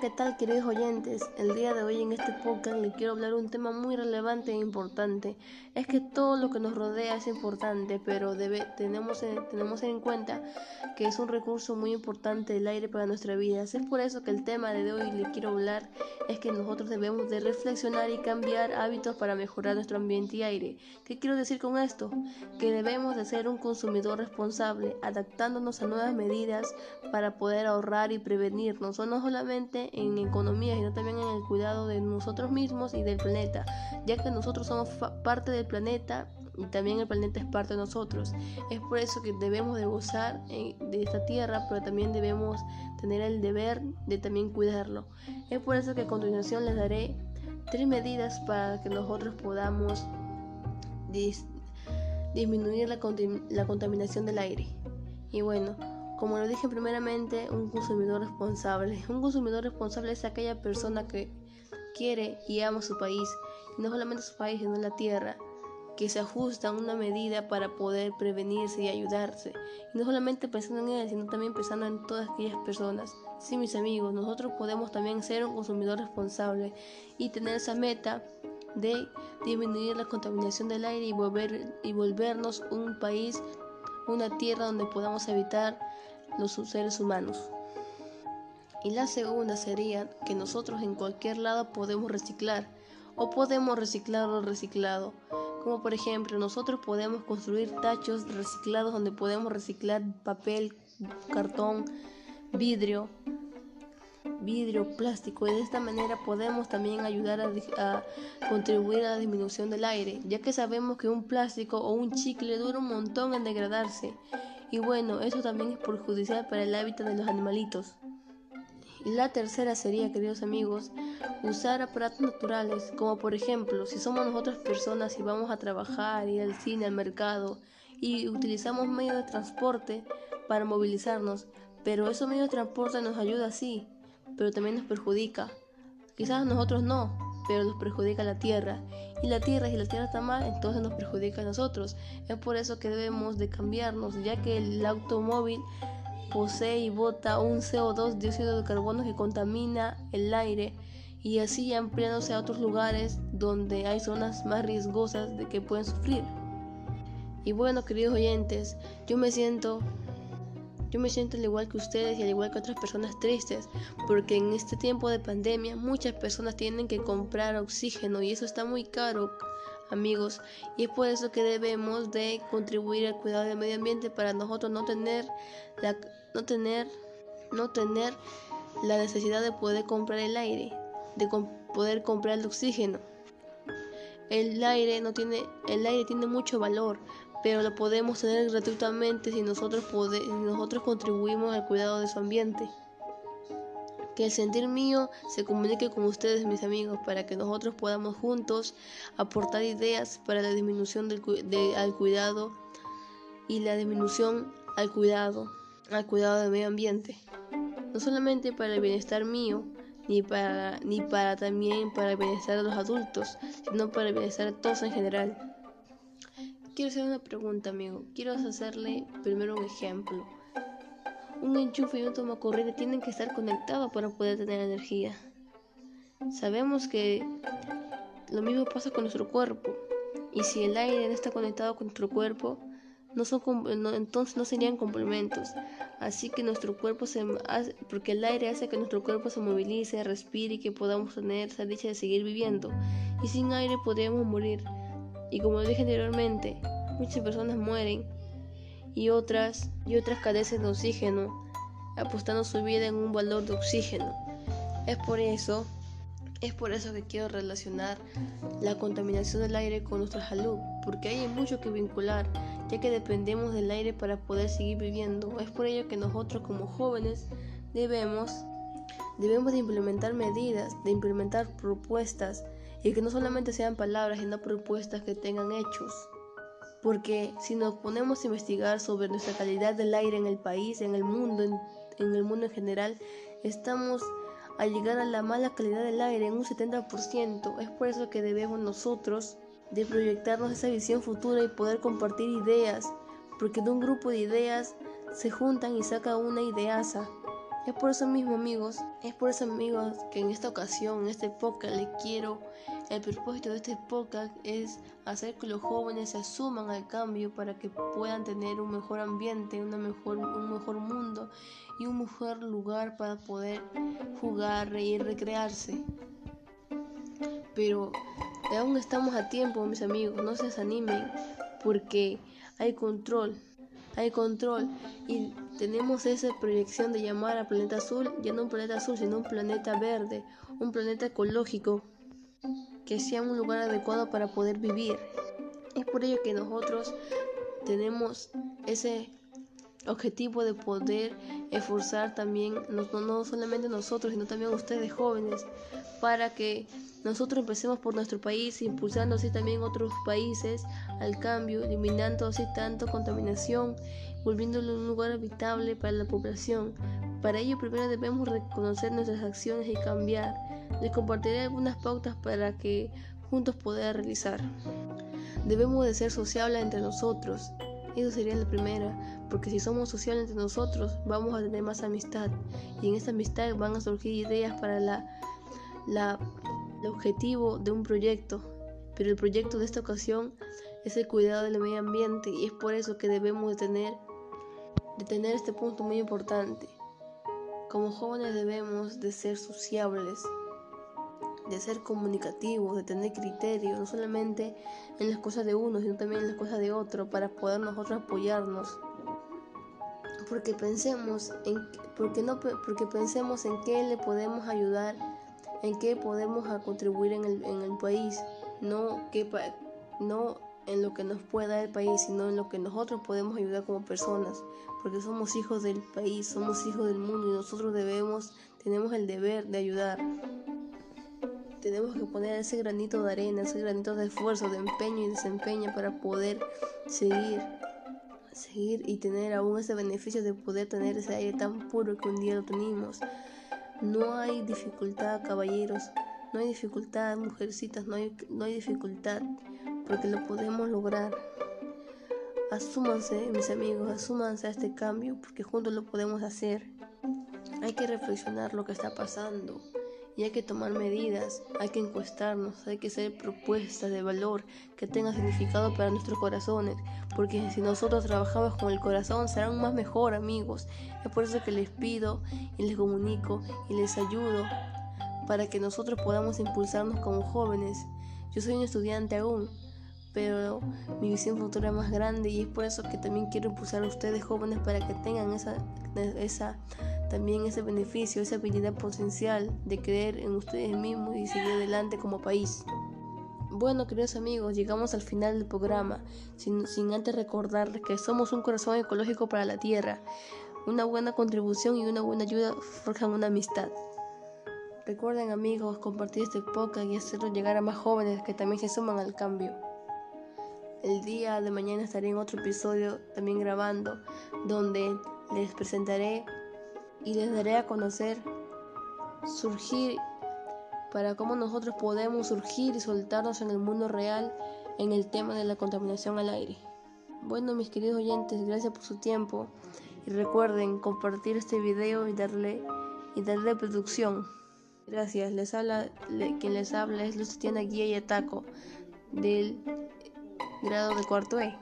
¿qué tal queridos oyentes? El día de hoy en este podcast les quiero hablar un tema muy relevante e importante. Es que todo lo que nos rodea es importante, pero debe, tenemos, en, tenemos en cuenta que es un recurso muy importante el aire para nuestra vida. Es por eso que el tema de hoy le quiero hablar es que nosotros debemos de reflexionar y cambiar hábitos para mejorar nuestro ambiente y aire. ¿Qué quiero decir con esto? Que debemos de ser un consumidor responsable, adaptándonos a nuevas medidas para poder ahorrar y prevenirnos, o no solamente en economía, sino también en el cuidado de nosotros mismos y del planeta, ya que nosotros somos parte del planeta y también el planeta es parte de nosotros. Es por eso que debemos de gozar eh, de esta tierra, pero también debemos tener el deber de también cuidarlo. Es por eso que a continuación les daré tres medidas para que nosotros podamos disminuir la, la contaminación del aire. Y bueno, como lo dije primeramente, un consumidor responsable. Un consumidor responsable es aquella persona que quiere y ama su país, no solamente su país, sino la tierra, que se ajusta a una medida para poder prevenirse y ayudarse. Y no solamente pensando en él, sino también pensando en todas aquellas personas. Sí, mis amigos, nosotros podemos también ser un consumidor responsable y tener esa meta de disminuir la contaminación del aire y, volver, y volvernos un país, una tierra donde podamos habitar los seres humanos. Y la segunda sería que nosotros en cualquier lado podemos reciclar o podemos reciclar lo reciclado. Como por ejemplo, nosotros podemos construir tachos reciclados donde podemos reciclar papel, cartón, vidrio, vidrio, plástico y de esta manera podemos también ayudar a, a, contribuir a la disminución del aire, ya que sabemos que un plástico o un chicle dura un montón en degradarse y bueno, eso también es perjudicial para el hábitat de los animalitos. Y la tercera sería, queridos amigos, usar aparatos naturales, como por ejemplo, si somos nosotras personas y vamos a trabajar, ir al cine, al mercado, y utilizamos medios de transporte para movilizarnos, pero esos medios de transporte nos ayuda sí, pero también nos perjudica. Quizás nosotros no, pero nos perjudica la tierra. Y la tierra, si la tierra está mal, entonces nos perjudica a nosotros. Es por eso que debemos de cambiarnos, ya que el automóvil posee y bota un CO2, dióxido de carbono, que contamina el aire y así ampliándose a otros lugares donde hay zonas más riesgosas de que pueden sufrir. Y bueno, queridos oyentes, yo me siento yo me siento al igual que ustedes y al igual que otras personas tristes, porque en este tiempo de pandemia muchas personas tienen que comprar oxígeno y eso está muy caro, amigos, y es por eso que debemos de contribuir al cuidado del medio ambiente para nosotros no tener la, no tener no tener la necesidad de poder comprar el aire, de poder comprar el oxígeno. El aire no tiene el aire tiene mucho valor, pero lo podemos tener gratuitamente si nosotros, nosotros contribuimos al cuidado de su ambiente. Que el sentir mío se comunique con ustedes, mis amigos, para que nosotros podamos juntos aportar ideas para la disminución del al cuidado y la disminución al cuidado, al cuidado del medio ambiente. No solamente para el bienestar mío, ni para, ni para también para el bienestar de los adultos, sino para el bienestar de todos en general. Quiero hacer una pregunta, amigo. Quiero hacerle primero un ejemplo. Un enchufe y un toma corriente tienen que estar conectados para poder tener energía. Sabemos que lo mismo pasa con nuestro cuerpo. Y si el aire no está conectado con nuestro cuerpo, entonces no serían complementos. Así que nuestro cuerpo se hace, porque el aire hace que nuestro cuerpo se movilice, respire y que podamos tener esa dicha de seguir viviendo. Y sin aire podríamos morir. Y como dije anteriormente, muchas personas mueren y otras, y otras carecen de oxígeno, apostando su vida en un valor de oxígeno. Es por eso, es por eso que quiero relacionar la contaminación del aire con nuestra salud, porque hay mucho que vincular, ya que dependemos del aire para poder seguir viviendo. Es por ello que nosotros como jóvenes debemos debemos de implementar medidas, de implementar propuestas y que no solamente sean palabras, sino propuestas que tengan hechos. Porque si nos ponemos a investigar sobre nuestra calidad del aire en el país, en el mundo, en, el mundo en general, estamos a llegar a la mala calidad del aire en un 70%. Es por eso que debemos nosotros de proyectarnos esa visión futura y poder compartir ideas, porque de un grupo de ideas se juntan y saca una ideaza Es por eso mismo amigos, es por eso amigos que en esta ocasión, en este podcast, les quiero, el propósito de este podcast es hacer que los jóvenes se asuman al cambio para que puedan tener un mejor ambiente, una mejor, un mejor mundo y un mejor lugar para poder jugar, reír, recrearse. Pero aún estamos a tiempo, mis amigos, no se desanimen porque hay control hay control y tenemos esa proyección de llamar al planeta azul ya no un planeta azul, sino un planeta verde, un planeta ecológico que sea un lugar adecuado para poder vivir. Es por ello que nosotros tenemos ese objetivo de poder esforzar también, no, no solamente nosotros, sino también ustedes jóvenes, para que nosotros empecemos por nuestro país, impulsando así también otros países al cambio, eliminando así tanto contaminación, volviéndolo un lugar habitable para la población. Para ello primero debemos reconocer nuestras acciones y cambiar. Les compartiré algunas pautas para que juntos poder realizar. Debemos de ser sociables entre nosotros. Eso sería la primera, porque si somos sociales entre nosotros vamos a tener más amistad y en esa amistad van a surgir ideas para la, la el objetivo de un proyecto, pero el proyecto de esta ocasión es el cuidado del medio ambiente y es por eso que debemos de tener, de tener este punto muy importante. Como jóvenes debemos de ser sociables, de ser comunicativos, de tener criterio, no solamente en las cosas de uno, sino también en las cosas de otro, para poder nosotros apoyarnos. Porque pensemos en, porque no, porque pensemos en qué le podemos ayudar en qué podemos contribuir en el, en el país, no, que, no en lo que nos pueda el país, sino en lo que nosotros podemos ayudar como personas, porque somos hijos del país, somos hijos del mundo y nosotros debemos, tenemos el deber de ayudar. Tenemos que poner ese granito de arena, ese granito de esfuerzo, de empeño y desempeño para poder seguir, seguir y tener aún ese beneficio de poder tener ese aire tan puro que un día lo tenemos. No hay dificultad, caballeros. No hay dificultad, mujercitas. No hay, no hay dificultad. Porque lo podemos lograr. Asúmanse, mis amigos, asúmanse a este cambio porque juntos lo podemos hacer. Hay que reflexionar lo que está pasando y hay que tomar medidas, hay que encuestarnos, hay que hacer propuestas de valor que tengan significado para nuestros corazones, porque si nosotros trabajamos con el corazón serán más mejor amigos. Es por eso que les pido y les comunico y les ayudo para que nosotros podamos impulsarnos como jóvenes. Yo soy un estudiante aún, pero mi visión futura es más grande y es por eso que también quiero impulsar a ustedes jóvenes para que tengan esa, esa también ese beneficio, esa habilidad potencial de creer en ustedes mismos y seguir adelante como país. Bueno, queridos amigos, llegamos al final del programa, sin, sin antes recordarles que somos un corazón ecológico para la Tierra. Una buena contribución y una buena ayuda forjan una amistad. Recuerden amigos, compartir este podcast y hacerlo llegar a más jóvenes que también se suman al cambio. El día de mañana estaré en otro episodio también grabando donde les presentaré y les daré a conocer surgir para cómo nosotros podemos surgir y soltarnos en el mundo real en el tema de la contaminación al aire. Bueno, mis queridos oyentes, gracias por su tiempo y recuerden compartir este video y darle y darle producción. Gracias. Les habla quien les habla es Luciana Guía y Ataco del grado de cuarto E.